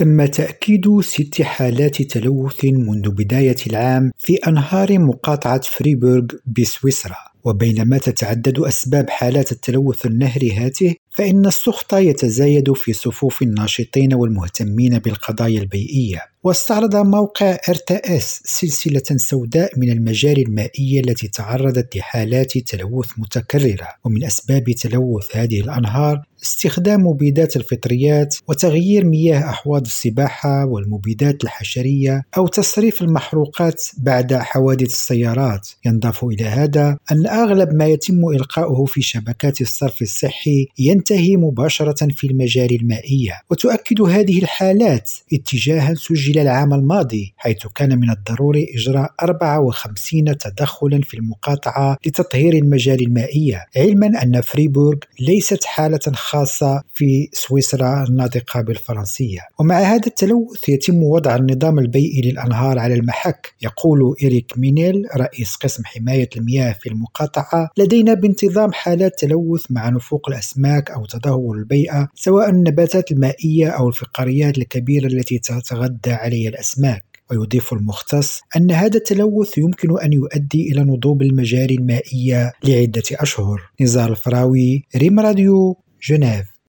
تم تأكيد ست حالات تلوث منذ بداية العام في أنهار مقاطعة فريبورغ بسويسرا. وبينما تتعدد أسباب حالات التلوث النهري هاته فإن السخط يتزايد في صفوف الناشطين والمهتمين بالقضايا البيئية. واستعرض موقع RTS سلسلة سوداء من المجاري المائية التي تعرضت لحالات تلوث متكررة. ومن أسباب تلوث هذه الأنهار استخدام مبيدات الفطريات وتغيير مياه أحواض السباحة والمبيدات الحشرية أو تصريف المحروقات بعد حوادث السيارات. ينضاف إلى هذا أن أغلب ما يتم إلقاؤه في شبكات الصرف الصحي ينتهي مباشرة في المجاري المائية وتؤكد هذه الحالات اتجاها سجل العام الماضي حيث كان من الضروري إجراء 54 تدخلا في المقاطعة لتطهير المجاري المائية علما أن فريبورغ ليست حالة خاصة في سويسرا الناطقة بالفرنسية. ومع هذا التلوث يتم وضع النظام البيئي للأنهار على المحك يقول إريك مينيل رئيس قسم حماية المياه في المقاطعة لدينا بانتظام حالات تلوث مع نفوق الأسماك أو تدهور البيئة سواء النباتات المائية أو الفقاريات الكبيرة التي تتغذى عليها الأسماك. ويضيف المختص أن هذا التلوث يمكن أن يؤدي إلى نضوب المجاري المائية لعدة أشهر. نزار الفراوي ريم راديو جنيف.